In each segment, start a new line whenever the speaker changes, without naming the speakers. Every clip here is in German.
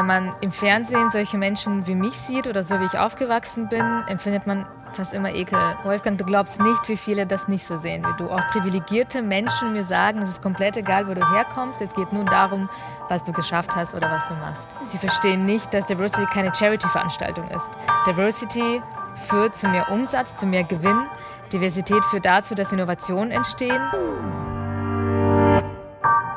Wenn man im Fernsehen solche Menschen wie mich sieht oder so wie ich aufgewachsen bin, empfindet man fast immer Ekel. Wolfgang, du glaubst nicht, wie viele das nicht so sehen wie du. Auch privilegierte Menschen mir sagen, es ist komplett egal, wo du herkommst. Es geht nur darum, was du geschafft hast oder was du machst. Sie verstehen nicht, dass Diversity keine Charity-Veranstaltung ist. Diversity führt zu mehr Umsatz, zu mehr Gewinn. Diversität führt dazu, dass Innovationen entstehen.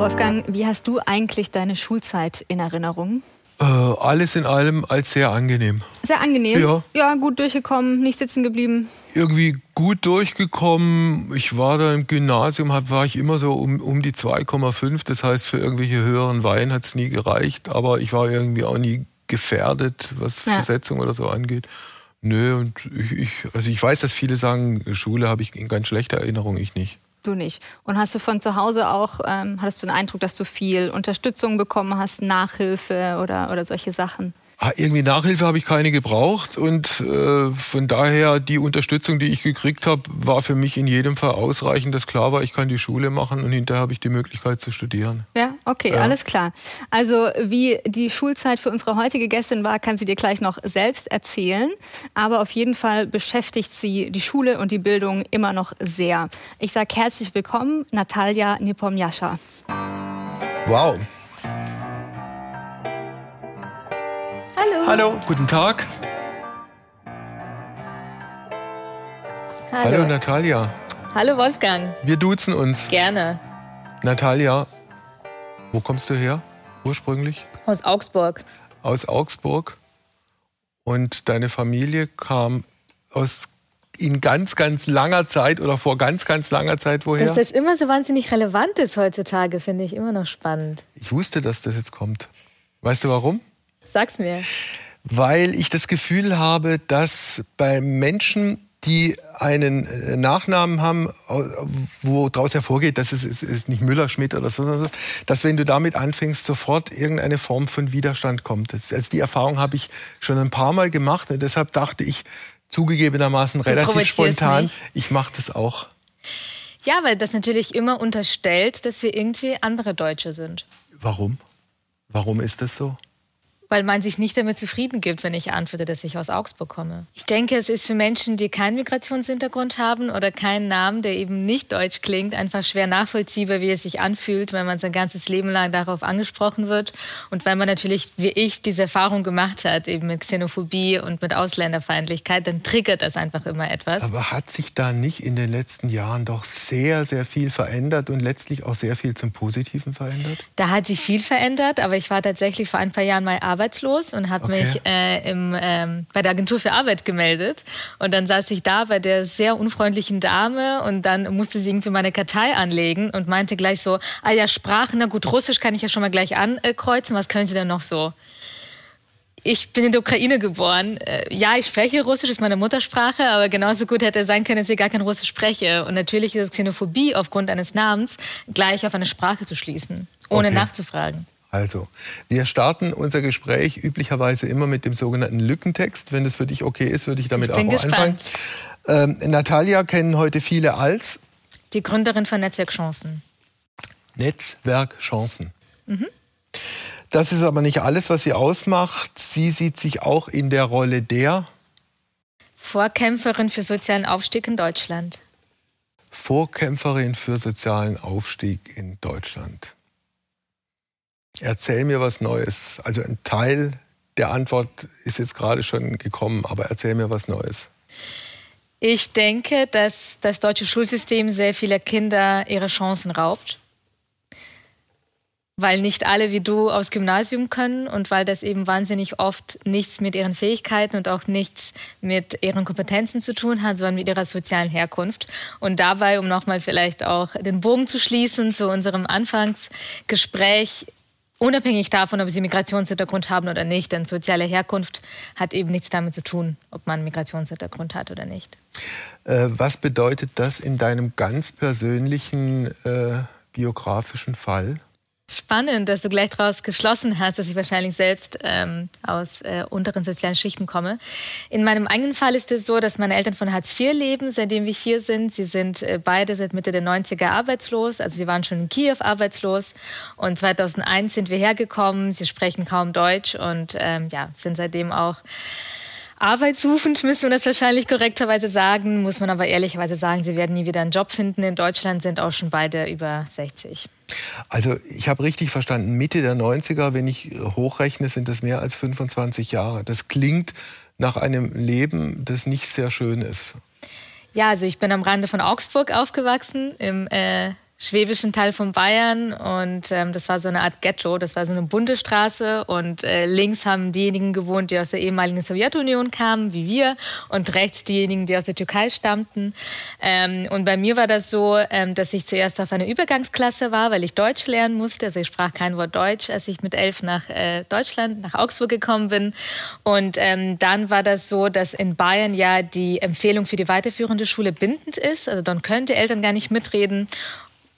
Wolfgang, wie hast du eigentlich deine Schulzeit in Erinnerung?
Äh, alles in allem als sehr angenehm.
Sehr angenehm?
Ja.
Ja, gut durchgekommen, nicht sitzen geblieben.
Irgendwie gut durchgekommen. Ich war da im Gymnasium, hab, war ich immer so um, um die 2,5. Das heißt, für irgendwelche höheren Wein hat es nie gereicht. Aber ich war irgendwie auch nie gefährdet, was
Ja.
Versetzung oder so angeht. Nö, und ich, ich, also ich weiß, dass viele sagen, Schule habe ich in ganz schlechter Erinnerung, ich nicht.
Du nicht. Und hast du von zu Hause auch, ähm, hattest du den Eindruck, dass du viel Unterstützung bekommen hast, Nachhilfe oder, oder solche Sachen?
Ah, Irgendwie Nachhilfe habe ich keine gebraucht und äh, von daher die Unterstützung, die ich gekriegt habe, war für mich in jedem Fall ausreichend, dass klar war, ich kann die Schule machen und hinterher habe ich die Möglichkeit zu studieren.
Ja, okay,
Ja.
alles klar. Also wie die Schulzeit für unsere heutige Gästin war, kann sie dir gleich noch selbst erzählen. Aber auf jeden Fall beschäftigt sie die Schule und die Bildung immer noch sehr. Ich sage herzlich willkommen, Natalia Nepomniascha.
Wow.
Hallo.
Hallo, guten Tag. Hallo Natalia.
Hallo Wolfgang.
Wir duzen uns.
Gerne.
Natalia, wo kommst du her ursprünglich?
Aus Augsburg.
Aus Augsburg. Und deine Familie kam aus in ganz, ganz langer Zeit oder vor ganz, ganz langer Zeit woher?
Dass das immer so wahnsinnig relevant ist heutzutage, finde ich immer noch spannend.
ich wusste, dass das jetzt kommt. Weißt du warum?
Sag's mir.
Weil ich das Gefühl habe, dass bei Menschen, die einen äh, Nachnamen haben, wo daraus hervorgeht, dass es, es ist nicht Müller, Schmidt oder so, dass wenn du damit anfängst, sofort irgendeine Form von Widerstand kommt. Das, also die Erfahrung habe ich schon ein paar Mal gemacht und deshalb dachte ich zugegebenermaßen relativ spontan,
mich.
ich mache das auch.
Ja, weil das natürlich immer unterstellt, dass wir irgendwie andere Deutsche sind.
Warum? Warum ist das so?
Weil man sich nicht damit zufrieden gibt, wenn ich antworte, dass ich aus Augsburg komme. Ich denke, es ist für Menschen, die keinen Migrationshintergrund haben oder keinen Namen, der eben nicht deutsch klingt, einfach schwer nachvollziehbar, wie es sich anfühlt, wenn man sein ganzes Leben lang darauf angesprochen wird. Und weil man natürlich, wie ich, diese Erfahrung gemacht hat, eben mit Xenophobie und mit Ausländerfeindlichkeit, dann triggert das einfach immer etwas.
Aber hat sich da nicht in den letzten Jahren doch sehr, sehr viel verändert und letztlich auch sehr viel zum Positiven verändert?
Da hat sich viel verändert, aber ich war tatsächlich vor ein paar Jahren mal arbeitslos und habe
Okay.
mich äh, im, ähm, bei der Agentur für Arbeit gemeldet. Und dann saß ich da bei der sehr unfreundlichen Dame und dann musste sie irgendwie meine Kartei anlegen und meinte gleich so, ah ja, Sprache, na gut, Russisch kann ich ja schon mal gleich ankreuzen, was können Sie denn noch so? Ich bin in der Ukraine geboren. Äh, Ja, ich spreche Russisch, ist meine Muttersprache, aber genauso gut hätte es sein können, dass ich gar kein Russisch spreche. Und natürlich ist Xenophobie aufgrund eines Namens gleich auf eine Sprache zu schließen, ohne
Okay.
nachzufragen.
Also, wir starten unser Gespräch üblicherweise immer mit dem sogenannten Lückentext. Wenn das für dich okay ist, würde ich damit
Ich
auch anfangen.
gespannt.
Ähm, Natalia kennen heute viele als
Die Gründerin von Netzwerk Chancen.
Netzwerk Chancen.
Mhm.
Das ist aber nicht alles, was sie ausmacht. Sie sieht sich auch in der Rolle der
Vorkämpferin für sozialen Aufstieg in Deutschland.
Vorkämpferin für sozialen Aufstieg in Deutschland. Erzähl mir was Neues. Also ein Teil der Antwort ist jetzt gerade schon gekommen, aber erzähl mir was Neues.
Ich denke, dass das deutsche Schulsystem sehr viele Kinder ihre Chancen raubt. Weil nicht alle wie du aufs Gymnasium können und weil das eben wahnsinnig oft nichts mit ihren Fähigkeiten und auch nichts mit ihren Kompetenzen zu tun hat, sondern mit ihrer sozialen Herkunft. Und dabei, um nochmal vielleicht auch den Bogen zu schließen zu unserem Anfangsgespräch, Unabhängig davon, ob sie Migrationshintergrund haben oder nicht. Denn soziale Herkunft hat eben nichts damit zu tun, ob man Migrationshintergrund hat oder nicht.
Äh, was bedeutet das in deinem ganz persönlichen äh, biografischen Fall?
Spannend, dass du gleich daraus geschlossen hast, dass ich wahrscheinlich selbst ähm, aus äh, unteren sozialen Schichten komme. In meinem eigenen Fall ist es so, dass meine Eltern von Hartz IV leben, seitdem wir hier sind. Sie sind äh, beide seit Mitte der 90er arbeitslos. Also sie waren schon in Kiew arbeitslos. Und 2001 sind wir hergekommen. Sie sprechen kaum Deutsch und ähm, ja, sind seitdem auch arbeitssuchend, müssen wir das wahrscheinlich korrekterweise sagen. Muss man aber ehrlicherweise sagen, sie werden nie wieder einen Job finden. In Deutschland sind auch schon beide über 60.
Also ich habe richtig verstanden, Mitte der 90er, wenn ich hochrechne, sind das mehr als 25 Jahre. Das klingt nach einem Leben, das nicht sehr schön ist.
Ja, also ich bin am Rande von Augsburg aufgewachsen, im äh, schwäbischen Teil von Bayern und ähm, das war so eine Art Ghetto, das war so eine bunte Straße und äh, links haben diejenigen gewohnt, die aus der ehemaligen Sowjetunion kamen, wie wir und rechts diejenigen, die aus der Türkei stammten. Ähm, und bei mir war das so, ähm, dass ich zuerst auf einer Übergangsklasse war, weil ich Deutsch lernen musste, also ich sprach kein Wort Deutsch, als ich mit elf nach äh, Deutschland, nach Augsburg gekommen bin. Und ähm, dann war das so, dass in Bayern ja die Empfehlung für die weiterführende Schule bindend ist, also dann könnte Eltern gar nicht mitreden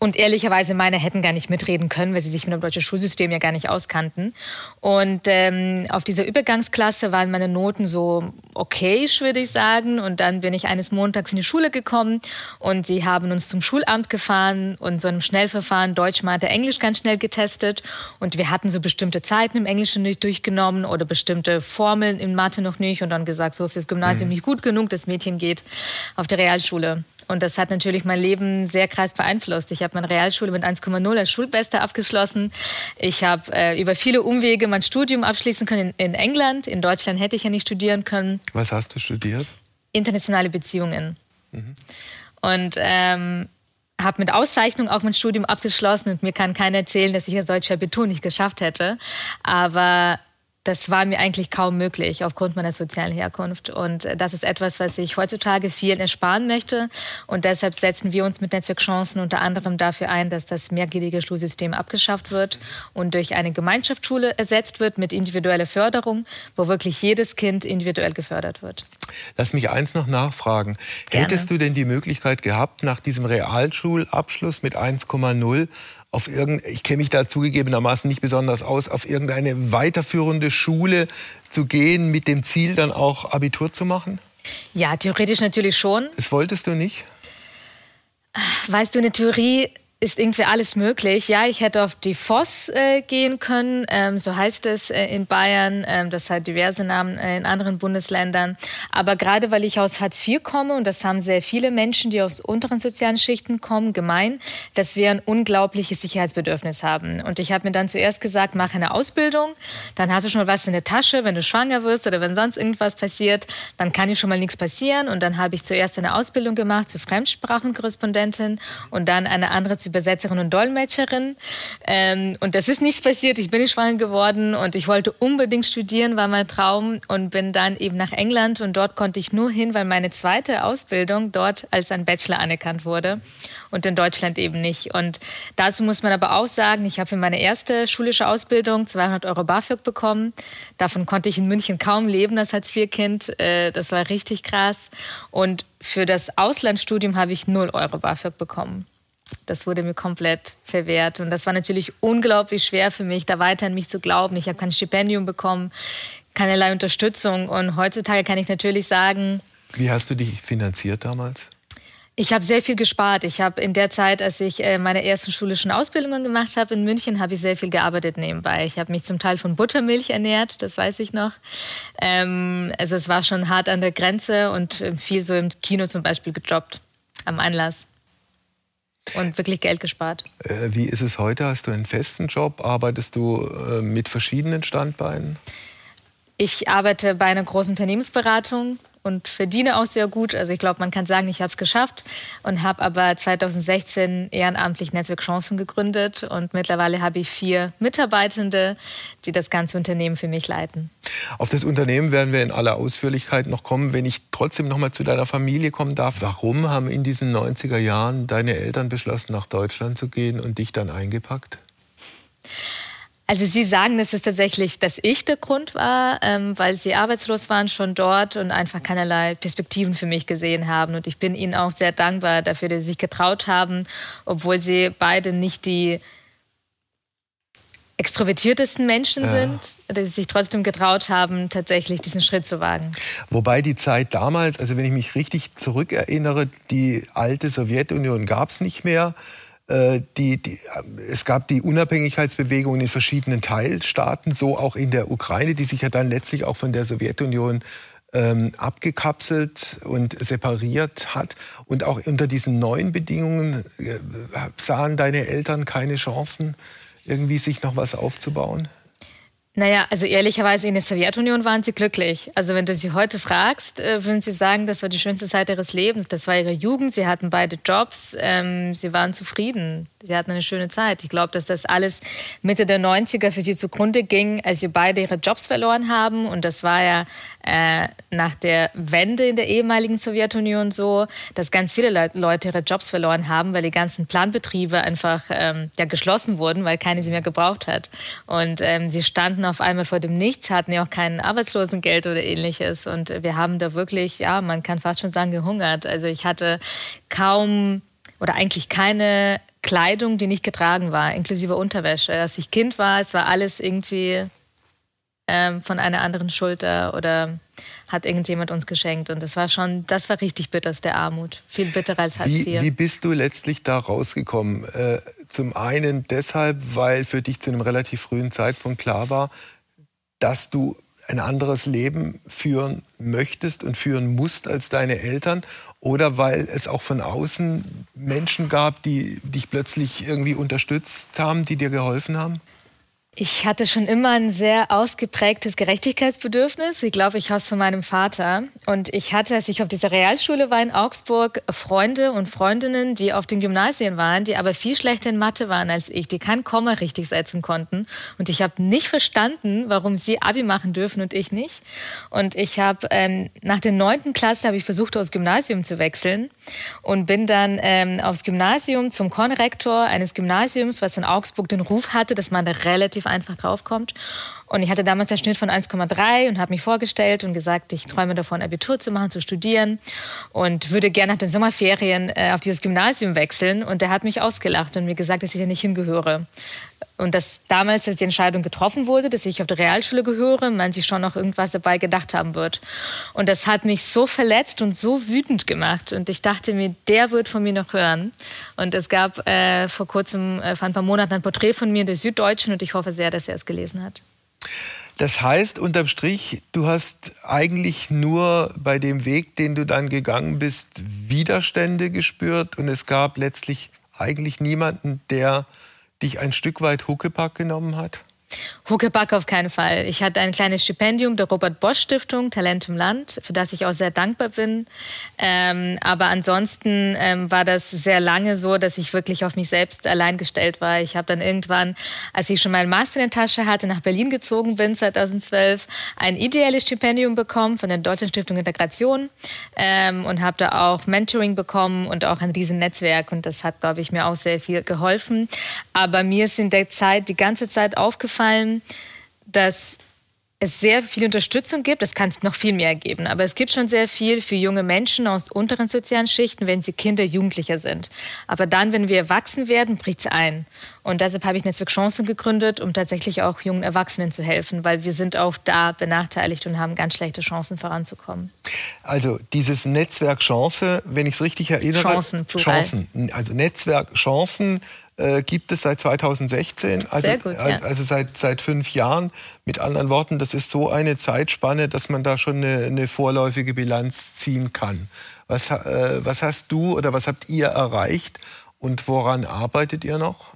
und ehrlicherweise meine hätten gar nicht mitreden können, weil sie sich mit dem deutschen Schulsystem ja gar nicht auskannten. Und ähm, auf dieser Übergangsklasse waren meine Noten so okay, würde ich sagen. Und dann bin ich eines Montags in die Schule gekommen und sie haben uns zum Schulamt gefahren und so einem Schnellverfahren Deutsch, Mathe, Englisch ganz schnell getestet. Und wir hatten so bestimmte Zeiten im Englischen nicht durchgenommen oder bestimmte Formeln in Mathe noch nicht und dann gesagt, so fürs Gymnasium mhm. nicht gut genug, das Mädchen geht auf die Realschule. Und das hat natürlich mein Leben sehr krass beeinflusst. Ich habe meine Realschule mit 1,0 als Schulbeste abgeschlossen. Ich habe äh, über viele Umwege mein Studium abschließen können in, in, England. In Deutschland hätte ich ja nicht studieren können.
Was hast du studiert?
Internationale Beziehungen. Mhm. Und ähm, habe mit Auszeichnung auch mein Studium abgeschlossen und mir kann keiner erzählen, dass ich als deutscher Abitur nicht geschafft hätte. Aber das war mir eigentlich kaum möglich aufgrund meiner sozialen Herkunft. Und äh, das ist etwas, was ich heutzutage vielen ersparen möchte. Und deshalb setzen wir uns mit Netzwerkchancen unter anderem dafür ein, dass das mehrgliedrige Schulsystem abgeschafft wird und durch eine Gemeinschaftsschule ersetzt wird mit individueller Förderung, wo wirklich jedes Kind individuell gefördert wird.
Lass mich eins noch nachfragen. Gerne. Hättest du denn die Möglichkeit gehabt, nach diesem Realschulabschluss mit 1,0 auf irgendein, ich kenne mich da zugegebenermaßen nicht besonders aus, auf irgendeine weiterführende Schule zu gehen, mit dem Ziel dann auch Abitur zu machen?
Ja, theoretisch natürlich schon.
Das wolltest du nicht?
Weißt du, eine Theorie ist irgendwie alles möglich. Ja, ich hätte auf die FOS äh, gehen können, ähm, so heißt es äh, in Bayern. Ähm, das hat diverse Namen äh, in anderen Bundesländern. Aber gerade weil ich aus Hartz IV komme, und das haben sehr viele Menschen, die aus unteren sozialen Schichten kommen, gemein, dass wir ein unglaubliches Sicherheitsbedürfnis haben. Und ich habe mir dann zuerst gesagt, mach eine Ausbildung, dann hast du schon mal was in der Tasche, wenn du schwanger wirst oder wenn sonst irgendwas passiert, dann kann dir schon mal nichts passieren. Und dann habe ich zuerst eine Ausbildung gemacht zur Fremdsprachenkorrespondentin und dann eine andere zur Übersetzerin und Dolmetscherin. Ähm, und das ist nichts passiert. Ich bin nicht schwanger geworden und ich wollte unbedingt studieren, war mein Traum und bin dann eben nach England und dort konnte ich nur hin, weil meine zweite Ausbildung dort als ein Bachelor anerkannt wurde und in Deutschland eben nicht. Und dazu muss man aber auch sagen, ich habe für meine erste schulische Ausbildung 200 Euro BAföG bekommen. Davon konnte ich in München kaum leben, das als Vierkind. Äh, das war richtig krass. Und für das Auslandsstudium habe ich 0 Euro BAföG bekommen das wurde mir komplett verwehrt. Und das war natürlich unglaublich schwer für mich, da weiter an mich zu glauben. Ich habe kein Stipendium bekommen, keinerlei Unterstützung. Und heutzutage kann ich natürlich sagen.
Wie hast du dich finanziert damals?
Ich habe sehr viel gespart. Ich habe in der Zeit, als ich äh, meine ersten schulischen Ausbildungen gemacht habe in München, habe ich sehr viel gearbeitet nebenbei. Ich habe mich zum Teil von Buttermilch ernährt, das weiß ich noch. Ähm, also es war schon hart an der Grenze und äh, viel so im Kino zum Beispiel gejobbt am Anlass und wirklich Geld gespart.
Äh, wie ist es heute? Hast du einen festen Job? Arbeitest du äh, mit verschiedenen Standbeinen?
Ich arbeite bei einer großen Unternehmensberatung und verdiene auch sehr gut. Also ich glaube, man kann sagen, ich habe es geschafft und habe aber 2016 ehrenamtlich Netzwerk Chancen gegründet und mittlerweile habe ich vier Mitarbeitende, die das ganze Unternehmen für mich leiten.
Auf das Unternehmen werden wir in aller Ausführlichkeit noch kommen. Wenn ich trotzdem noch mal zu deiner Familie kommen darf, warum haben in diesen 90er Jahren deine Eltern beschlossen, nach Deutschland zu gehen und dich dann eingepackt?
Also Sie sagen, dass es tatsächlich, dass ich der Grund war, ähm, weil Sie arbeitslos waren schon dort und einfach keinerlei Perspektiven für mich gesehen haben. Und ich bin Ihnen auch sehr dankbar dafür, dass Sie sich getraut haben, obwohl Sie beide nicht die extrovertiertesten Menschen ja. sind, dass sie sich trotzdem getraut haben, tatsächlich diesen Schritt zu wagen.
Wobei die Zeit damals, also wenn ich mich richtig zurückerinnere, die alte Sowjetunion gab es nicht mehr. Äh, die, die, es gab die Unabhängigkeitsbewegung in verschiedenen Teilstaaten, so auch in der Ukraine, die sich ja dann letztlich auch von der Sowjetunion ähm, abgekapselt und separiert hat. Und auch unter diesen neuen Bedingungen äh, sahen deine Eltern keine Chancen, irgendwie sich noch was aufzubauen?
Naja, also ehrlicherweise in der Sowjetunion waren sie glücklich. Also wenn du sie heute fragst, äh, würden sie sagen, das war die schönste Zeit ihres Lebens. Das war ihre Jugend, sie hatten beide Jobs, ähm, sie waren zufrieden, sie hatten eine schöne Zeit. Ich glaube, dass das alles Mitte der 90er für sie zugrunde ging, als sie beide ihre Jobs verloren haben. Und das war ja äh, nach der Wende in der ehemaligen Sowjetunion so, dass ganz viele Le Leute ihre Jobs verloren haben, weil die ganzen Planbetriebe einfach ähm, ja, geschlossen wurden, weil keine sie mehr gebraucht hat. Und ähm, sie standen auf einmal vor dem Nichts, hatten ja auch kein Arbeitslosengeld oder ähnliches. Und wir haben da wirklich, ja, man kann fast schon sagen, gehungert. Also ich hatte kaum oder eigentlich keine Kleidung, die nicht getragen war, inklusive Unterwäsche. Als ich Kind war, es war alles irgendwie ähm, von einer anderen Schulter oder hat irgendjemand uns geschenkt. Und das war schon, das war richtig bitterste Armut. Viel bitterer als Hartz
IV. Wie, wie bist du letztlich da rausgekommen? Äh, zum einen deshalb, weil für dich zu einem relativ frühen Zeitpunkt klar war, dass du ein anderes Leben führen möchtest und führen musst als deine Eltern oder weil es auch von außen Menschen gab, die dich plötzlich irgendwie unterstützt haben, die dir geholfen haben?
Ich hatte schon immer ein sehr ausgeprägtes Gerechtigkeitsbedürfnis. Ich glaube, ich habe es von meinem Vater. Und ich hatte, als ich auf dieser Realschule war in Augsburg, Freunde und Freundinnen, die auf den Gymnasien waren, die aber viel schlechter in Mathe waren als ich, die kein Komma richtig setzen konnten. Und ich habe nicht verstanden, warum sie Abi machen dürfen und ich nicht. Und ich habe ähm, nach der neunten Klasse habe ich versucht, aufs Gymnasium zu wechseln und bin dann ähm, aufs Gymnasium zum Konrektor eines Gymnasiums, was in Augsburg den Ruf hatte, dass man da relativ relativ einfach draufkommt. Und ich hatte damals einen Schnitt von 1,3 und habe mich vorgestellt und gesagt, ich träume davon, Abitur zu machen, zu studieren und würde gerne nach den Sommerferien äh, auf dieses Gymnasium wechseln. Und der hat mich ausgelacht und mir gesagt, dass ich da nicht hingehöre. Und dass damals, als die Entscheidung getroffen wurde, dass ich auf die Realschule gehöre, man sich schon noch irgendwas dabei gedacht haben wird. Und das hat mich so verletzt und so wütend gemacht. Und ich dachte mir, der wird von mir noch hören. Und es gab äh, vor kurzem, äh, vor ein paar Monaten, ein Porträt von mir in der Süddeutschen und ich hoffe sehr, dass er es gelesen hat.
Das heißt, unterm Strich, du hast eigentlich nur bei dem Weg, den du dann gegangen bist, Widerstände gespürt und es gab letztlich eigentlich niemanden, der dich ein Stück weit Huckepack genommen hat?
Huckepack auf keinen Fall. Ich hatte ein kleines Stipendium der Robert Bosch Stiftung, Talent im Land, für das ich auch sehr dankbar bin. Ähm, aber ansonsten ähm, war das sehr lange so, dass ich wirklich auf mich selbst allein gestellt war. Ich habe dann irgendwann, als ich schon meinen Master in der Tasche hatte, nach Berlin gezogen bin, 2012, ein ideelles Stipendium bekommen von der Deutschen Stiftung Integration ähm, und habe da auch Mentoring bekommen und auch ein riesen Netzwerk. Und das hat, glaube ich, mir auch sehr viel geholfen. Aber mir ist in der Zeit die ganze Zeit aufgefallen, dass es sehr viel Unterstützung gibt. Es kann noch viel mehr geben, aber es gibt schon sehr viel für junge Menschen aus unteren sozialen Schichten, wenn sie Kinder, Jugendlicher sind. Aber dann, wenn wir erwachsen werden, bricht es ein. Und deshalb habe ich Netzwerk Chancen gegründet, um tatsächlich auch jungen Erwachsenen zu helfen, weil wir sind auch da benachteiligt und haben ganz schlechte Chancen voranzukommen.
Also dieses Netzwerk Chance, wenn ich es richtig erinnere,
Chancen,
plural. Chancen, also Netzwerk Chancen äh, gibt es seit 2016, also, Sehr gut, ja. also seit, seit fünf Jahren. Mit anderen Worten, das ist so eine Zeitspanne, dass man da schon eine, eine vorläufige Bilanz ziehen kann. Was, äh, was hast du oder was habt ihr erreicht und woran arbeitet ihr noch?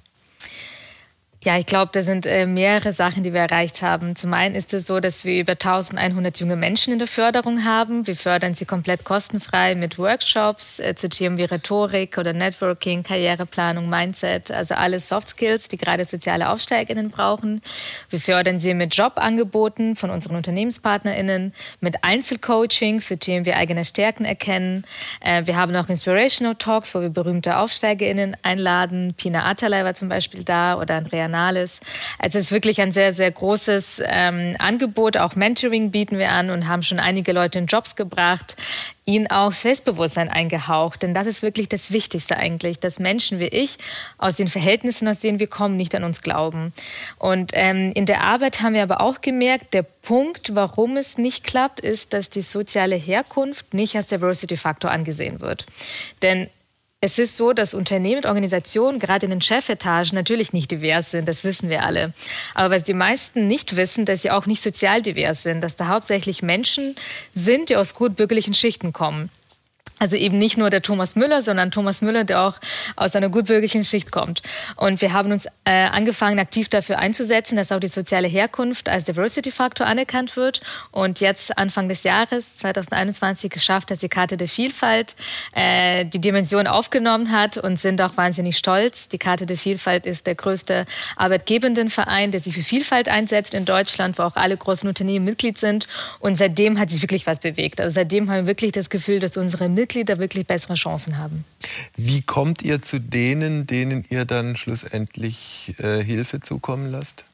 Ja, ich glaube, da sind äh, mehrere Sachen, die wir erreicht haben. Zum einen ist es so, dass wir über 1100 junge Menschen in der Förderung haben. Wir fördern sie komplett kostenfrei mit Workshops äh, zu Themen wie Rhetorik oder Networking, Karriereplanung, Mindset, also alle Soft Skills, die gerade soziale AufsteigerInnen brauchen. Wir fördern sie mit Jobangeboten von unseren UnternehmenspartnerInnen, mit Einzelcoachings zu Themen wie eigene Stärken erkennen. Äh, wir haben noch Inspirational Talks, wo wir berühmte AufsteigerInnen einladen. Pina Atalay war zum Beispiel da oder Andrea Canales. Also es ist wirklich ein sehr, sehr großes ähm, Angebot. Auch Mentoring bieten wir an und haben schon einige Leute in Jobs gebracht ihnen auch Selbstbewusstsein eingehaucht. Denn das ist wirklich das Wichtigste eigentlich, dass Menschen wie ich aus den Verhältnissen, aus denen wir kommen, nicht an uns glauben. Und ähm, in der Arbeit haben wir aber auch gemerkt, der Punkt, warum es nicht klappt, ist, dass die soziale Herkunft nicht als Diversity-Faktor angesehen wird. Denn es ist so, dass Unternehmen und Organisationen gerade in den Chefetagen natürlich nicht divers sind, das wissen wir alle. Aber was die meisten nicht wissen, dass sie auch nicht sozial divers sind, dass da hauptsächlich Menschen sind, die aus gut bürgerlichen Schichten kommen. Also eben nicht nur der Thomas Müller, sondern Thomas Müller, der auch aus einer gutbürgerlichen Schicht kommt. Und wir haben uns äh, angefangen, aktiv dafür einzusetzen, dass auch die soziale Herkunft als Diversity-Faktor anerkannt wird. Und jetzt Anfang des Jahres, 2021, geschafft, dass die Karte der Vielfalt äh, die Dimension aufgenommen hat und sind auch wahnsinnig stolz. Die Karte der Vielfalt ist der größte Arbeitgebendenverein, der sich für Vielfalt einsetzt in Deutschland, wo auch alle großen Unternehmen Mitglied sind. Und seitdem hat sich wirklich was bewegt. Also seitdem haben wir wirklich das Gefühl, dass unsere Mitglieder Mitglieder wirklich bessere Chancen haben.
Wie kommt ihr zu denen, denen ihr dann schlussendlich äh, Hilfe zukommen lasst?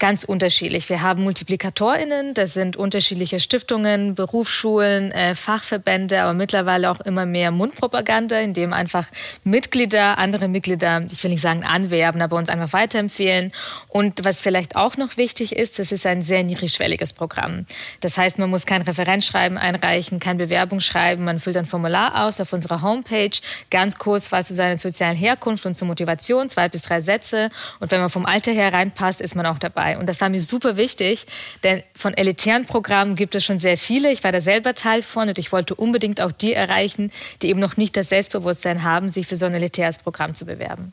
Ganz unterschiedlich. Wir haben MultiplikatorInnen, das sind unterschiedliche Stiftungen, Berufsschulen, äh, Fachverbände, aber mittlerweile auch immer mehr Mundpropaganda, in dem einfach Mitglieder, andere Mitglieder, ich will nicht sagen anwerben, aber uns einfach weiterempfehlen. Und was vielleicht auch noch wichtig ist, das ist ein sehr niedrigschwelliges Programm. Das heißt, man muss kein Referenzschreiben einreichen, keine Bewerbung schreiben, man füllt ein Formular aus auf unserer Homepage, ganz kurz was zu seiner sozialen Herkunft und zur Motivation, zwei bis drei Sätze. Und wenn man vom Alter her reinpasst, ist man auch dabei dabei. Und das war mir super wichtig, denn von elitären Programmen gibt es schon sehr viele. Ich war da selber Teil von und ich wollte unbedingt auch die erreichen, die eben noch nicht das Selbstbewusstsein haben, sich für so ein elitäres Programm zu bewerben.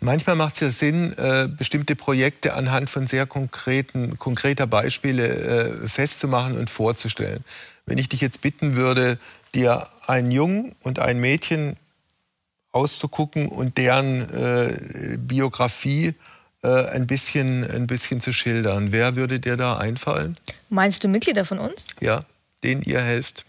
Manchmal macht es ja Sinn, äh, bestimmte Projekte anhand von sehr konkreten, konkreter Beispiele äh, festzumachen und vorzustellen. Wenn ich dich jetzt bitten würde, dir einen Jungen und ein Mädchen auszugucken und deren äh, Biografie ein, bisschen, ein bisschen zu schildern. Wer würde dir da einfallen?
Meinst du Mitglieder von uns?
Ja, denen ihr helft.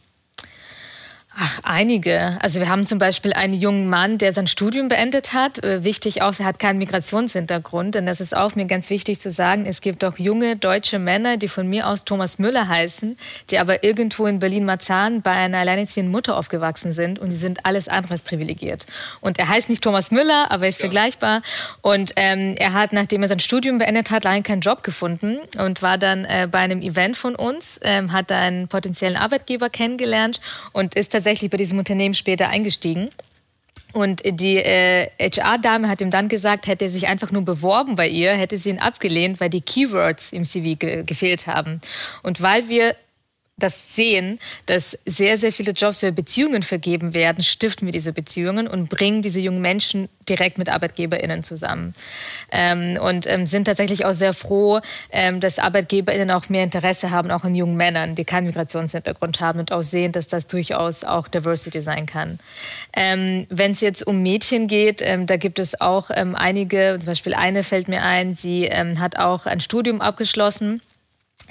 Ach, einige. Also wir haben zum Beispiel einen jungen Mann, der sein Studium beendet hat. Äh, wichtig auch, er hat keinen Migrationshintergrund. Denn das ist auch mir ganz wichtig zu sagen. Es gibt auch junge deutsche Männer, die von mir aus Thomas Müller heißen, die aber irgendwo in Berlin-Marzahn bei einer alleinerziehenden Mutter aufgewachsen sind. Und die sind alles andere als privilegiert. Und er heißt nicht Thomas Müller, aber er ist ja. vergleichbar. Und ähm, er hat, nachdem er sein Studium beendet hat, lange keinen Job gefunden und war dann äh, bei einem Event von uns, ähm, hat einen potenziellen Arbeitgeber kennengelernt und ist tatsächlich tatsächlich bei diesem Unternehmen später eingestiegen. Und die äh, HR-Dame hat ihm dann gesagt, hätte er sich einfach nur beworben bei ihr, hätte sie ihn abgelehnt, weil die Keywords im CV ge gefehlt haben. Und weil wir das sehen, dass sehr, sehr viele Jobs für Beziehungen vergeben werden, stiften wir diese Beziehungen und bringen diese jungen Menschen direkt mit ArbeitgeberInnen zusammen. Ähm, und ähm, sind tatsächlich auch sehr froh, ähm, dass ArbeitgeberInnen auch mehr Interesse haben, auch an jungen Männern, die keinen Migrationshintergrund haben und auch sehen, dass das durchaus auch Diversity sein kann. Ähm, Wenn es jetzt um Mädchen geht, ähm, da gibt es auch ähm, einige, zum Beispiel eine fällt mir ein, sie hat auch ein Studium abgeschlossen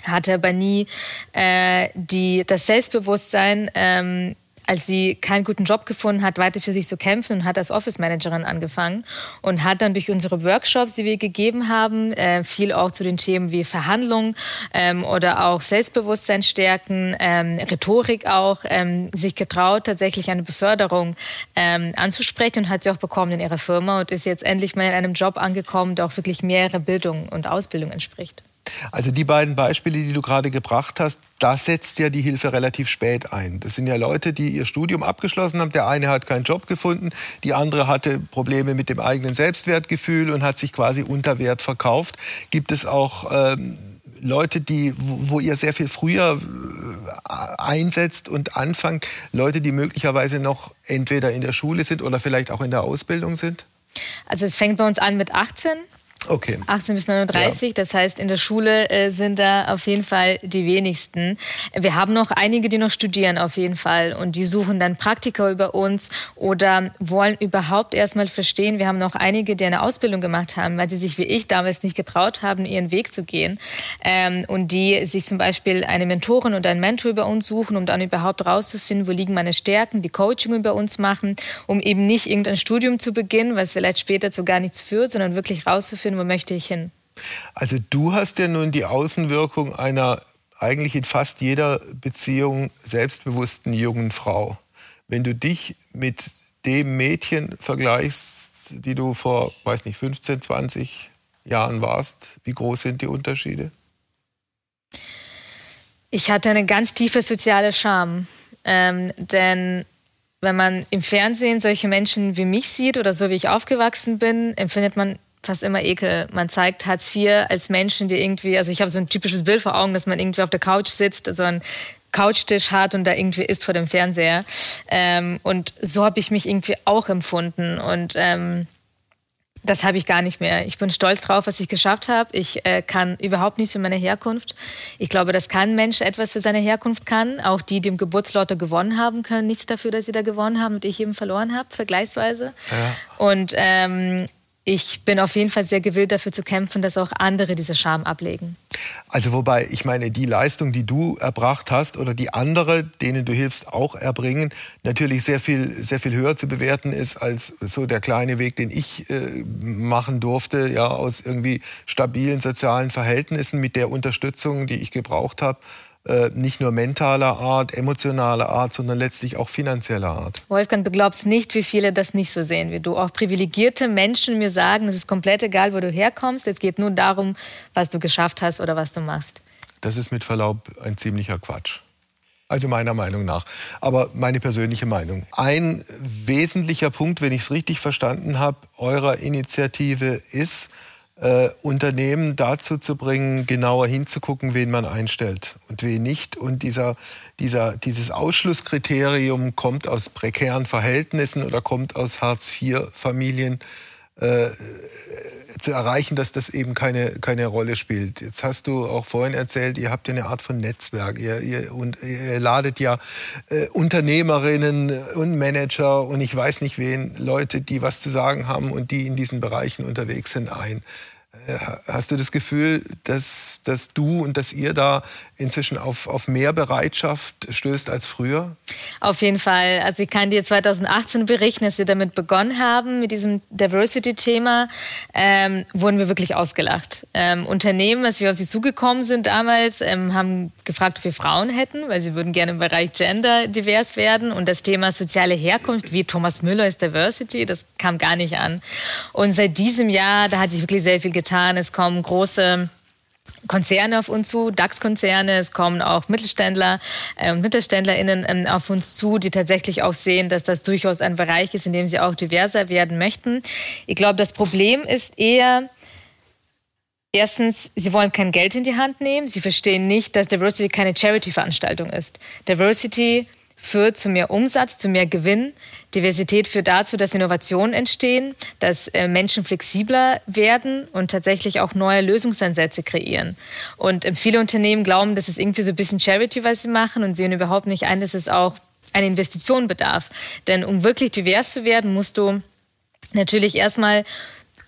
hatte aber nie äh, die, das Selbstbewusstsein, ähm, als sie keinen guten Job gefunden hat, weiter für sich zu kämpfen und hat als Office Managerin angefangen und hat dann durch unsere Workshops, die wir gegeben haben, äh, viel auch zu den Themen wie Verhandlungen ähm, oder auch Selbstbewusstsein stärken, ähm, Rhetorik auch, ähm, sich getraut, tatsächlich eine Beförderung ähm, anzusprechen und hat sie auch bekommen in ihrer Firma und ist jetzt endlich mal in einem Job angekommen, der auch wirklich mehrere Bildung und Ausbildung entspricht.
Also die beiden Beispiele, die du gerade gebracht hast, da setzt ja die Hilfe relativ spät ein. Das sind ja Leute, die ihr Studium abgeschlossen haben. Der eine hat keinen Job gefunden, die andere hatte Probleme mit dem eigenen Selbstwertgefühl und hat sich quasi unter Wert verkauft. Gibt es auch ähm, Leute, die, wo ihr sehr viel früher äh, einsetzt und anfangt, Leute, die möglicherweise noch entweder in der Schule sind oder vielleicht auch in der Ausbildung sind?
Also es fängt bei uns an mit 18 Okay. 18 bis 39, ja. das heißt, in der Schule äh, sind da auf jeden Fall die wenigsten. Wir haben noch einige, die noch studieren auf jeden Fall und die suchen dann Praktika über uns oder wollen überhaupt erstmal verstehen. Wir haben noch einige, die eine Ausbildung gemacht haben, weil sie sich wie ich damals nicht getraut haben, ihren Weg zu gehen ähm, und die sich zum Beispiel eine Mentorin oder einen Mentor über uns suchen, um dann überhaupt rauszufinden, wo liegen meine Stärken, die Coaching über uns machen, um eben nicht irgendein Studium zu beginnen, was vielleicht später zu gar nichts führt, sondern wirklich rauszufinden, herausfinden, wo möchte ich hin.
Also du hast ja nun die Außenwirkung einer eigentlich in fast jeder Beziehung selbstbewussten jungen Frau. Wenn du dich mit dem Mädchen vergleichst, die du vor, weiß nicht, 15, 20 Jahren warst, wie groß sind die Unterschiede?
Ich hatte eine ganz tiefe soziale Scham. Ähm, denn wenn man im Fernsehen solche Menschen wie mich sieht oder so wie ich aufgewachsen bin, empfindet man fast immer Ekel. Man zeigt Hartz IV als Menschen, die irgendwie, also ich habe so ein typisches Bild vor Augen, dass man irgendwie auf der Couch sitzt, so ein Couchtisch hat und da irgendwie isst vor dem Fernseher. Ähm, und so habe ich mich irgendwie auch empfunden. Und ähm, das habe ich gar nicht mehr. Ich bin stolz drauf, was ich geschafft habe. Ich äh, kann überhaupt nichts für meine Herkunft. Ich glaube, dass kein Mensch etwas für seine Herkunft kann. Auch die, die im Geburtslotto gewonnen haben, können nichts dafür, dass sie da gewonnen haben und ich eben verloren habe, vergleichsweise. Ja. Und ähm, ich bin auf jeden Fall sehr gewillt dafür zu kämpfen, dass auch andere diese Scham ablegen.
Also wobei, ich meine, die Leistung, die du erbracht hast oder die andere, denen du hilfst, auch erbringen, natürlich sehr viel, sehr viel höher zu bewerten ist als so der kleine Weg, den ich äh, machen durfte, ja, aus irgendwie stabilen sozialen Verhältnissen mit der Unterstützung, die ich gebraucht habe äh, nicht nur mentaler Art, emotionaler Art, sondern letztlich auch finanzieller Art.
Wolfgang, du glaubst nicht, wie viele das nicht so sehen wie du. Auch privilegierte Menschen mir sagen, es ist komplett egal, wo du herkommst. Es geht nur darum, was du geschafft hast oder was du machst.
Das ist mit Verlaub ein ziemlicher Quatsch. Also meiner Meinung nach. Aber meine persönliche Meinung. Ein wesentlicher Punkt, wenn ich es richtig verstanden habe, eurer Initiative ist, äh, Unternehmen dazu zu bringen, genauer hinzugucken, wen man einstellt und wen nicht. Und dieser, dieser, dieses Ausschlusskriterium kommt aus prekären Verhältnissen oder kommt aus Hartz-IV-Familien. Äh, zu erreichen, dass das eben keine, keine Rolle spielt. Jetzt hast du auch vorhin erzählt, ihr habt ja eine Art von Netzwerk. Ihr, ihr, und ihr ladet ja äh, Unternehmerinnen und Manager und ich weiß nicht wen, Leute, die was zu sagen haben und die in diesen Bereichen unterwegs sind, ein. Äh, hast du das Gefühl, dass, dass du und dass ihr da inzwischen auf, auf mehr Bereitschaft stößt als früher?
Auf jeden Fall. Also ich kann dir 2018 berichten, dass wir damit begonnen haben, mit diesem Diversity-Thema, ähm, wurden wir wirklich ausgelacht. Ähm, Unternehmen, als wir auf sie zugekommen sind damals, ähm, haben gefragt, ob wir Frauen hätten, weil sie würden gerne im Bereich Gender divers werden. Und das Thema soziale Herkunft, wie Thomas Müller ist Diversity, das kam gar nicht an. Und seit diesem Jahr, da hat sich wirklich sehr viel getan. Es kommen große Konzerne auf uns zu, DAX-Konzerne, es kommen auch Mittelständler äh, und MittelständlerInnen ähm, auf uns zu, die tatsächlich auch sehen, dass das durchaus ein Bereich ist, in dem sie auch diverser werden möchten. Ich glaube, das Problem ist eher, Erstens, sie wollen kein Geld in die Hand nehmen. Sie verstehen nicht, dass Diversity keine Charity-Veranstaltung ist. Diversity führt zu mehr Umsatz, zu mehr Gewinn. Diversität führt dazu, dass Innovationen entstehen, dass äh, Menschen flexibler werden und tatsächlich auch neue Lösungsansätze kreieren. Und äh, viele Unternehmen glauben, das ist irgendwie so ein bisschen Charity, was sie machen und sehen überhaupt nicht ein, dass es auch eine Investition bedarf. Denn um wirklich divers zu werden, musst du natürlich erstmal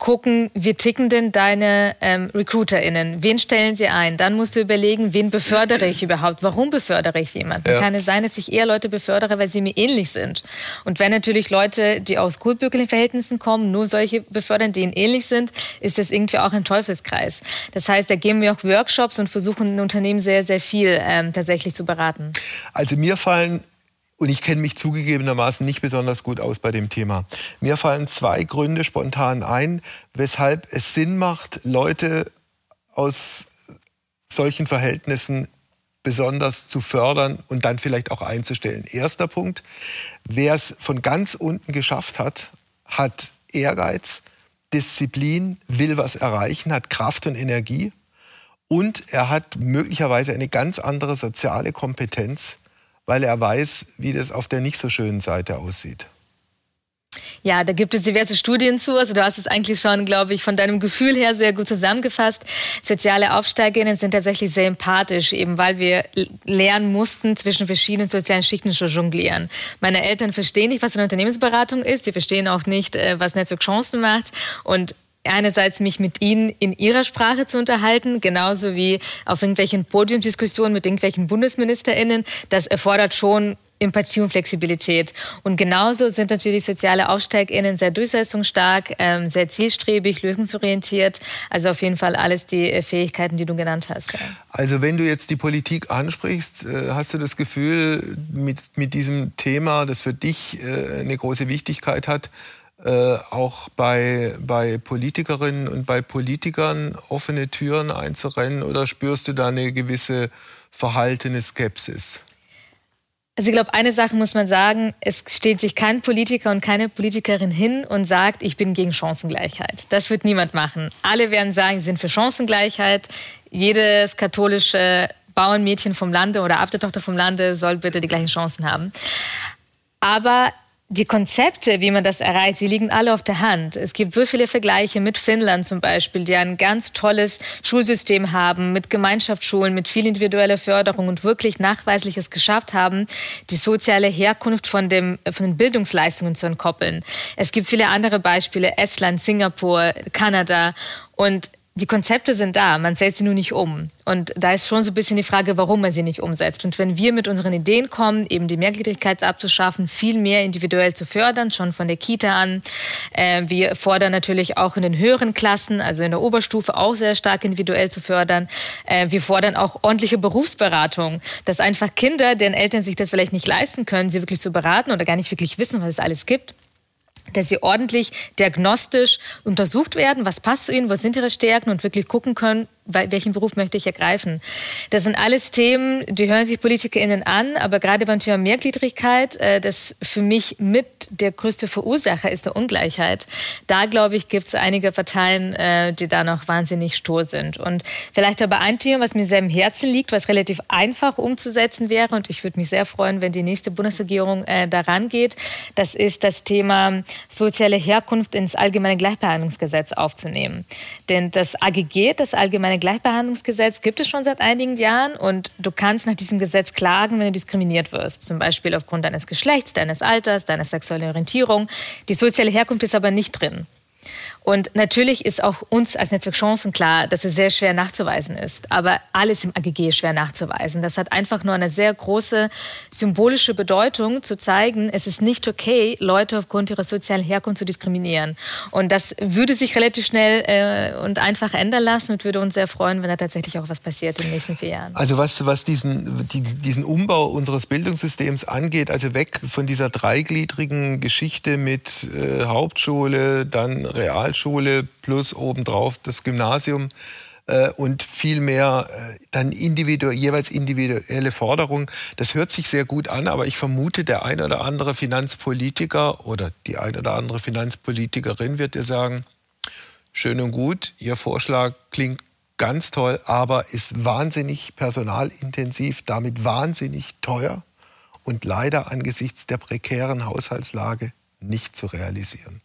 gucken, wie ticken denn deine ähm, RecruiterInnen? Wen stellen sie ein? Dann musst du überlegen, wen befördere ich überhaupt? Warum befördere ich jemanden? Ja. Kann es sein, dass ich eher Leute befördere, weil sie mir ähnlich sind? Und wenn natürlich Leute, die aus gutbürgerlichen Verhältnissen kommen, nur solche befördern, die ihnen ähnlich sind, ist das irgendwie auch ein Teufelskreis. Das heißt, da geben wir auch Workshops und versuchen ein Unternehmen sehr, sehr viel ähm, tatsächlich zu beraten.
Also mir fallen und ich kenne mich zugegebenermaßen nicht besonders gut aus bei dem Thema. Mir fallen zwei Gründe spontan ein, weshalb es Sinn macht, Leute aus solchen Verhältnissen besonders zu fördern und dann vielleicht auch einzustellen. Erster Punkt, wer es von ganz unten geschafft hat, hat Ehrgeiz, Disziplin, will was erreichen, hat Kraft und Energie und er hat möglicherweise eine ganz andere soziale Kompetenz weil er weiß, wie das auf der nicht so schönen Seite aussieht.
Ja, da gibt es diverse Studien zu. Also du hast es eigentlich schon, glaube ich, von deinem Gefühl her sehr gut zusammengefasst. Soziale Aufsteigerinnen sind tatsächlich sehr empathisch, eben weil wir lernen mussten, zwischen verschiedenen sozialen Schichten zu jonglieren. Meine Eltern verstehen nicht, was eine Unternehmensberatung ist. Sie verstehen auch nicht, äh, was Netzwerk Chancen macht. Und einerseits mich mit ihnen in ihrer Sprache zu unterhalten, genauso wie auf irgendwelchen Podiumsdiskussionen mit irgendwelchen BundesministerInnen. Das erfordert schon Empathie und Flexibilität. Und genauso sind natürlich soziale AufsteigInnen sehr durchsetzungsstark, ähm, sehr zielstrebig, lösungsorientiert. Also auf jeden Fall alles die äh, Fähigkeiten, die du genannt hast.
Also wenn du jetzt die Politik ansprichst, äh, hast du das Gefühl, mit, mit diesem Thema, das für dich äh, eine große Wichtigkeit hat, auch bei, bei Politikerinnen und bei Politikern offene Türen einzurennen oder spürst du da eine gewisse verhaltene Skepsis?
Also ich glaube, eine Sache muss man sagen, es steht sich kein Politiker und keine Politikerin hin und sagt, ich bin gegen Chancengleichheit. Das wird niemand machen. Alle werden sagen, sie sind für Chancengleichheit. Jedes katholische Bauernmädchen vom Lande oder Abdertochter vom Lande soll bitte die gleichen Chancen haben. Aber die Konzepte, wie man das erreicht, sie liegen alle auf der Hand. Es gibt so viele Vergleiche mit Finnland zum Beispiel, die ein ganz tolles Schulsystem haben, mit Gemeinschaftsschulen, mit viel individueller Förderung und wirklich nachweislich es geschafft haben, die soziale Herkunft von, dem, von den Bildungsleistungen zu entkoppeln. Es gibt viele andere Beispiele, Estland, Singapur, Kanada. Und die Konzepte sind da, man setzt sie nur nicht um. Und da ist schon so ein bisschen die Frage, warum man sie nicht umsetzt. Und wenn wir mit unseren Ideen kommen, eben die Mehrgliedrigkeit abzuschaffen, viel mehr individuell zu fördern, schon von der Kita an. Äh, wir fordern natürlich auch in den höheren Klassen, also in der Oberstufe, auch sehr stark individuell zu fördern. Äh, wir fordern auch ordentliche Berufsberatung, dass einfach Kinder, deren Eltern sich das vielleicht nicht leisten können, sie wirklich zu beraten oder gar nicht wirklich wissen, was es alles gibt dass sie ordentlich diagnostisch untersucht werden, was passt zu ihnen, was sind ihre Stärken und wirklich gucken können, welchen Beruf möchte ich ergreifen. Das sind alles Themen, die hören sich PolitikerInnen an, aber gerade beim Thema Mehrgliedrigkeit, äh, das für mich mit der größte Verursacher ist der Ungleichheit. Da, glaube ich, gibt es einige Parteien, äh, die da noch wahnsinnig stur sind. Und vielleicht aber ein Thema, was mir sehr im Herzen liegt, was relativ einfach umzusetzen wäre, und ich würde mich sehr freuen, wenn die nächste Bundesregierung äh, daran geht, das ist das Thema soziale Herkunft ins Allgemeine Gleichbehandlungsgesetz aufzunehmen. Denn das AGG, das Allgemeine Gleichbehandlungsgesetz gibt es schon seit einigen Jahren und du kannst nach diesem Gesetz klagen, wenn du diskriminiert wirst. Zum Beispiel aufgrund deines Geschlechts, deines Alters, deiner sexuellen Orientierung. Die soziale Herkunft ist aber nicht drin. Und natürlich ist auch uns als Netzwerk Chancen klar, dass es sehr schwer nachzuweisen ist. Aber alles im AGG ist schwer nachzuweisen. Das hat einfach nur eine sehr große symbolische Bedeutung, zu zeigen, es ist nicht okay, Leute aufgrund ihrer sozialen Herkunft zu diskriminieren. Und das würde sich relativ schnell äh, und einfach ändern lassen und würde uns sehr freuen, wenn da tatsächlich auch was passiert in den nächsten vier Jahren.
Also was, was diesen, die, diesen Umbau unseres Bildungssystems angeht, also weg von dieser dreigliedrigen Geschichte mit äh, Hauptschule, dann Real Realschule plus obendrauf das Gymnasium äh, und viel mehr äh, dann individu jeweils individuelle Forderungen. Das hört sich sehr gut an, aber ich vermute, der ein oder andere Finanzpolitiker oder die ein oder andere Finanzpolitikerin wird dir sagen, schön und gut, Ihr Vorschlag klingt ganz toll, aber ist wahnsinnig personalintensiv, damit wahnsinnig teuer und leider angesichts der prekären Haushaltslage nicht zu realisieren.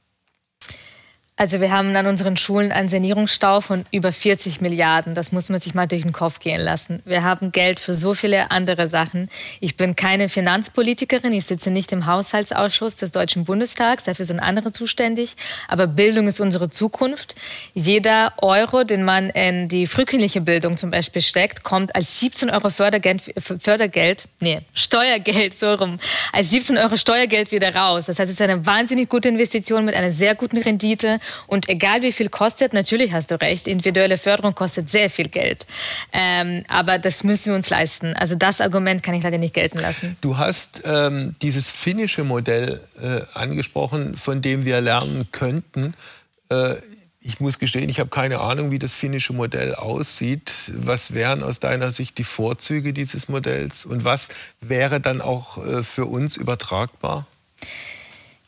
Also wir haben an unseren Schulen einen Sanierungsstau von über 40 Milliarden. Das muss man sich mal durch den Kopf gehen lassen. Wir haben Geld für so viele andere Sachen. Ich bin keine Finanzpolitikerin. Ich sitze nicht im Haushaltsausschuss des Deutschen Bundestags. Dafür sind andere zuständig. Aber Bildung ist unsere Zukunft. Jeder Euro, den man in die frühkindliche Bildung zum Beispiel steckt, kommt als 17 Euro Fördergeld, Fördergeld nee, Steuergeld, so rum, als 17 Euro Steuergeld wieder raus. Das heißt, es ist eine wahnsinnig gute Investition mit einer sehr guten Rendite. Und egal wie viel kostet, natürlich hast du recht, individuelle Förderung kostet sehr viel Geld. Ähm, aber das müssen wir uns leisten. Also das Argument kann ich leider nicht gelten lassen.
Du hast ähm, dieses finnische Modell äh, angesprochen, von dem wir lernen könnten. Äh, ich muss gestehen, ich habe keine Ahnung, wie das finnische Modell aussieht. Was wären aus deiner Sicht die Vorzüge dieses Modells und was wäre dann auch äh, für uns übertragbar?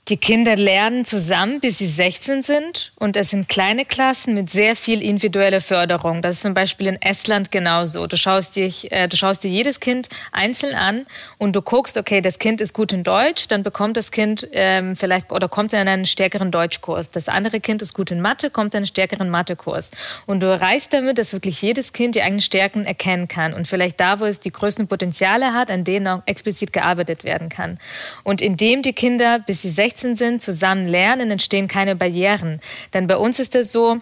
Die Kinder lernen zusammen, bis sie 16 sind. Und es sind kleine Klassen mit sehr viel individueller Förderung. Das ist zum Beispiel in Estland genauso. Du schaust, dich, äh, du schaust dir jedes Kind einzeln an und du guckst, okay, das Kind ist gut in Deutsch, dann bekommt das Kind ähm, vielleicht oder kommt in einen stärkeren Deutschkurs. Das andere Kind ist gut in Mathe, kommt in einen stärkeren Mathekurs. Und du erreichst damit, dass wirklich jedes Kind die eigenen Stärken erkennen kann und vielleicht da, wo es die größten Potenziale hat, an denen auch explizit gearbeitet werden kann. Und indem die Kinder, bis sie 16 16 sind, zusammen lernen, entstehen keine Barrieren. Denn bei uns ist es so,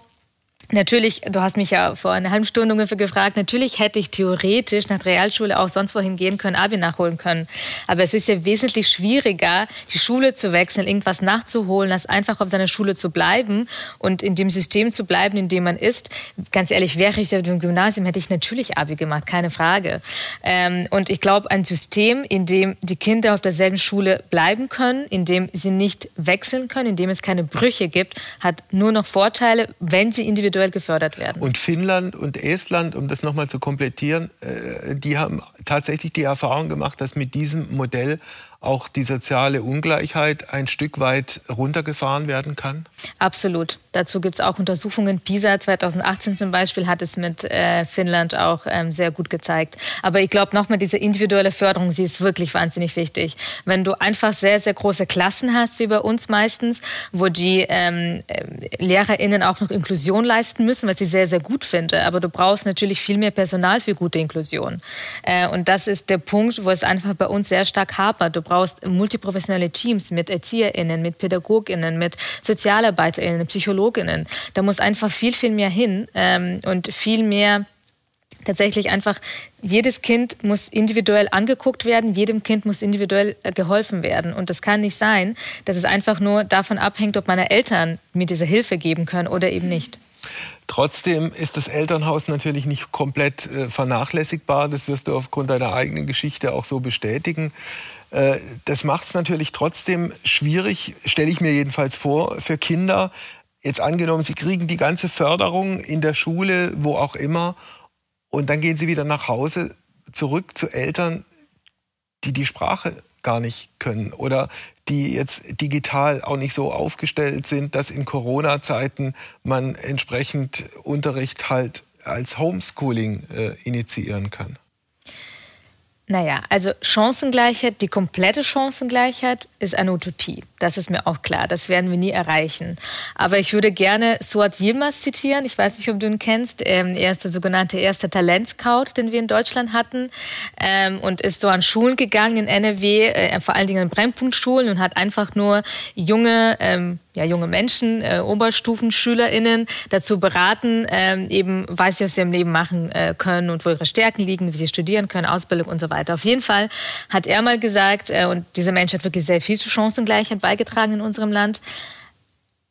Natürlich, du hast mich ja vor einer halben Stunde ungefähr gefragt, natürlich hätte ich theoretisch nach der Realschule auch sonst wohin gehen können, Abi nachholen können. Aber es ist ja wesentlich schwieriger, die Schule zu wechseln, irgendwas nachzuholen, als einfach auf seiner Schule zu bleiben und in dem System zu bleiben, in dem man ist. Ganz ehrlich, wäre ich auf dem Gymnasium, hätte ich natürlich Abi gemacht, keine Frage. Ähm, und ich glaube, ein System, in dem die Kinder auf derselben Schule bleiben können, in dem sie nicht wechseln können, in dem es keine Brüche gibt, hat nur noch Vorteile, wenn sie individuell individuell gefördert werden.
Und Finnland und Estland, um das nochmal zu komplettieren, äh, die haben tatsächlich die Erfahrung gemacht, dass mit diesem Modell auch die soziale Ungleichheit ein Stück weit runtergefahren werden kann?
Absolut. Dazu gibt es auch Untersuchungen. PISA 2018 zum Beispiel hat es mit äh, Finnland auch ähm, sehr gut gezeigt. Aber ich glaube nochmal, diese individuelle Förderung, sie ist wirklich wahnsinnig wichtig. Wenn du einfach sehr, sehr große Klassen hast, wie bei uns meistens, wo die ähm, äh, LehrerInnen auch noch Inklusion leisten müssen, was ich sehr, sehr gut finde. Aber du brauchst natürlich viel mehr Personal für gute Inklusion. Äh, und das ist der Punkt, wo es einfach bei uns sehr stark hapert. Du brauchst multiprofessionelle Teams mit ErzieherInnen, mit PädagogInnen, mit SozialarbeiterInnen, PsychologInnen. Da muss einfach viel, viel mehr hin ähm, und viel mehr tatsächlich einfach, jedes Kind muss individuell angeguckt werden, jedem Kind muss individuell äh, geholfen werden. Und das kann nicht sein, dass es einfach nur davon abhängt, ob meine Eltern mir diese Hilfe geben können oder eben nicht.
Trotzdem ist das Elternhaus natürlich nicht komplett äh, vernachlässigbar. Das wirst du aufgrund deiner eigenen Geschichte auch so bestätigen. Äh, das macht es natürlich trotzdem schwierig, stelle ich mir jedenfalls vor, für Kinder. Jetzt angenommen, sie kriegen die ganze Förderung in der Schule, wo auch immer, und dann gehen sie wieder nach Hause zurück zu Eltern, die die Sprache gar nicht können oder die jetzt digital auch nicht so aufgestellt sind, dass in Corona-Zeiten man entsprechend Unterricht halt als Homeschooling äh, initiieren kann.
Naja, also Chancengleichheit, die komplette Chancengleichheit ist eine Utopie. Das ist mir auch klar. Das werden wir nie erreichen. Aber ich würde gerne Suat Yilmaz zitieren. Ich weiß nicht, ob du ihn kennst. Ähm, er ist der sogenannte erste Talentscout, den wir in Deutschland hatten. Ähm, und ist so an Schulen gegangen in NRW, äh, vor allen Dingen in Brennpunktschulen und hat einfach nur junge ähm, ja, junge Menschen, äh, OberstufenschülerInnen dazu beraten, ähm, eben, was sie ihrem Leben machen äh, können und wo ihre Stärken liegen, wie sie studieren können, Ausbildung und so weiter. Auf jeden Fall hat er mal gesagt, äh, und dieser Mensch hat wirklich sehr viel zur Chancengleichheit beigetragen in unserem Land,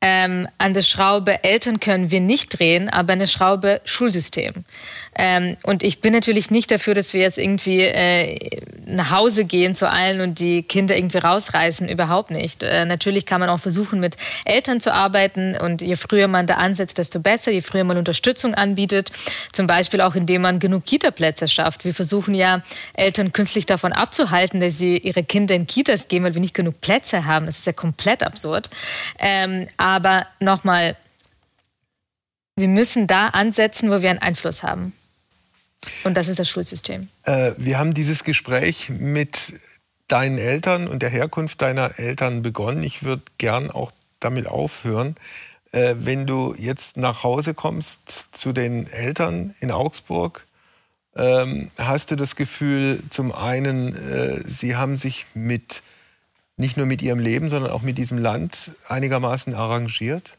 ähm, an der Schraube Eltern können wir nicht drehen, aber eine Schraube Schulsystem. Ähm, und ich bin natürlich nicht dafür, dass wir jetzt irgendwie äh, nach Hause gehen zu allen und die Kinder irgendwie rausreißen. Überhaupt nicht. Äh, natürlich kann man auch versuchen, mit Eltern zu arbeiten. Und je früher man da ansetzt, desto besser. Je früher man Unterstützung anbietet. Zum Beispiel auch, indem man genug Kita-Plätze schafft. Wir versuchen ja, Eltern künstlich davon abzuhalten, dass sie ihre Kinder in Kitas gehen, weil wir nicht genug Plätze haben. Das ist ja komplett absurd. Ähm, nochmal, wir müssen da ansetzen, wo wir einen Einfluss haben. Und das ist das Schulsystem.
Äh, wir haben dieses Gespräch mit deinen Eltern und der Herkunft deiner Eltern begonnen. Ich würde gern auch damit aufhören. Äh, wenn du jetzt nach Hause kommst zu den Eltern in Augsburg, ähm, hast du das Gefühl, zum einen, äh, sie haben sich mit nicht nur mit ihrem Leben, sondern auch mit diesem Land einigermaßen arrangiert?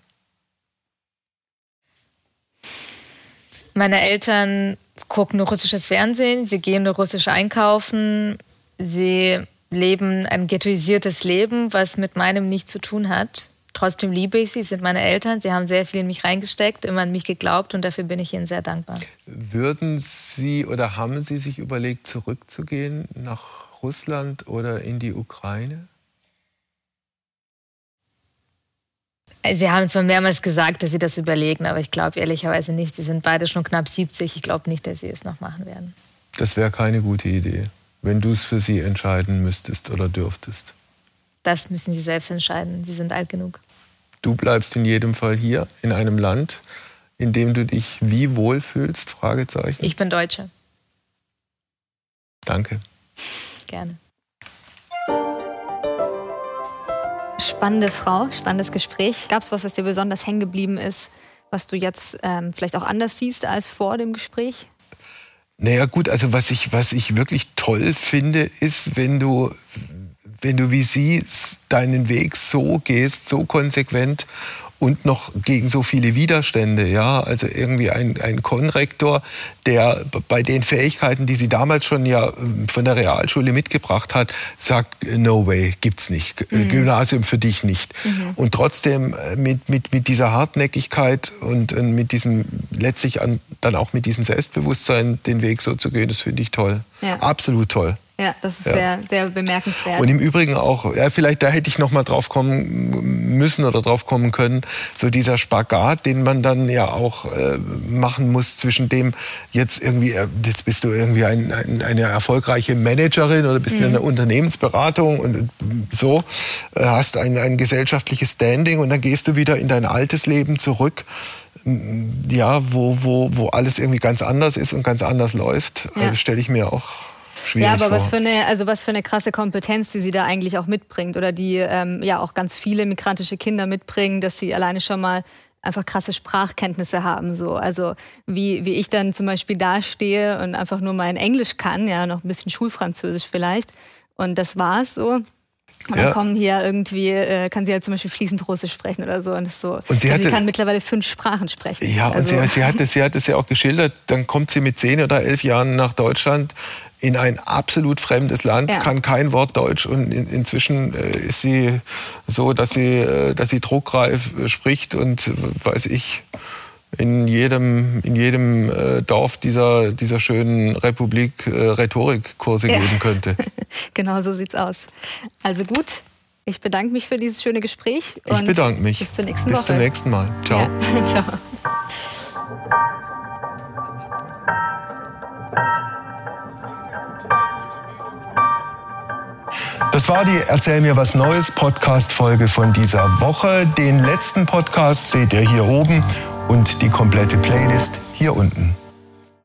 Meine Eltern gucken nur russisches Fernsehen, sie gehen nur russisch einkaufen, sie leben ein ghettoisiertes Leben, was mit meinem nichts zu tun hat. Trotzdem liebe ich sie, sie sind meine Eltern, sie haben sehr viel in mich reingesteckt, immer an mich geglaubt und dafür bin ich ihnen sehr dankbar.
Würden Sie oder haben Sie sich überlegt, zurückzugehen nach Russland oder in die Ukraine?
Sie haben zwar mehrmals gesagt, dass Sie das überlegen, aber ich glaube ehrlicherweise nicht. Sie sind beide schon knapp 70. Ich glaube nicht, dass Sie es noch machen werden.
Das wäre keine gute Idee, wenn du es für Sie entscheiden müsstest oder dürftest.
Das müssen Sie selbst entscheiden. Sie sind alt genug.
Du bleibst in jedem Fall hier in einem Land, in dem du dich wie wohlfühlst? Fragezeichen.
Ich bin Deutsche.
Danke.
Gerne.
Spannende Frau, spannendes Gespräch. Gab es was, was dir besonders hängen geblieben ist, was du jetzt ähm, vielleicht auch anders siehst als vor dem Gespräch?
Naja gut, also was ich, was ich wirklich toll finde, ist, wenn du, wenn du wie sie deinen Weg so gehst, so konsequent und noch gegen so viele Widerstände. Ja, also irgendwie ein, ein Konrektor, der bei den Fähigkeiten, die sie damals schon ja ähm, von der Realschule mitgebracht hat, sagt, no way, gibt's nicht. Mhm. Gymnasium für dich nicht. Mhm. Und trotzdem äh, mit, mit, mit dieser Hartnäckigkeit und äh, mit diesem, letztlich an, dann auch mit diesem Selbstbewusstsein den Weg so zu gehen, das finde ich toll. Ja. Absolut toll.
Ja, das ist ja. sehr, sehr bemerkenswert.
Und im Übrigen auch, ja, vielleicht da hätte ich noch mal drauf kommen müssen oder drauf kommen können, so dieser Spagat, den man dann ja auch äh, machen muss zwischen dem, jetzt irgendwie, äh, jetzt bist du irgendwie ein, ein, eine erfolgreiche Managerin oder bist mhm. in einer Unternehmensberatung und so, äh, hast ein, ein gesellschaftliches Standing und dann gehst du wieder in dein altes Leben zurück ja, wo, wo, wo alles irgendwie ganz anders ist und ganz anders läuft, ja. äh, stelle ich mir auch schwierig
Ja, aber was für eine, also was für eine krasse Kompetenz, die sie da eigentlich auch mitbringt oder die ähm, ja auch ganz viele migrantische Kinder mitbringen, dass sie alleine schon mal einfach krasse Sprachkenntnisse haben. So. Also wie, wie ich dann zum Beispiel dastehe und einfach nur mein Englisch kann, ja, noch ein bisschen Schulfranzösisch vielleicht. Und das war's so. Und dann kommen hier irgendwie, äh, kann sie ja zum Beispiel fließend Russisch sprechen oder so. Und, so. und sie, also hatte, sie kann mittlerweile fünf Sprachen sprechen.
Ja, und
also.
sie, sie, hat es, sie hat es ja auch geschildert. Dann kommt sie mit zehn oder elf Jahren nach Deutschland in ein absolut fremdes Land, ja. kann kein Wort Deutsch und in, inzwischen äh, ist sie so, dass sie, äh, dass sie druckreif äh, spricht und weiß ich in jedem, in jedem äh, Dorf dieser, dieser schönen Republik äh, Rhetorikkurse ja. geben könnte.
genau so sieht's aus. Also gut, ich bedanke mich für dieses schöne Gespräch.
ich bedanke mich.
Bis zur nächsten
bis zum nächsten Mal. Ciao. Ja. Ciao. Das war die Erzähl mir was Neues Podcast-Folge von dieser Woche. Den letzten Podcast seht ihr hier oben und die komplette Playlist hier unten.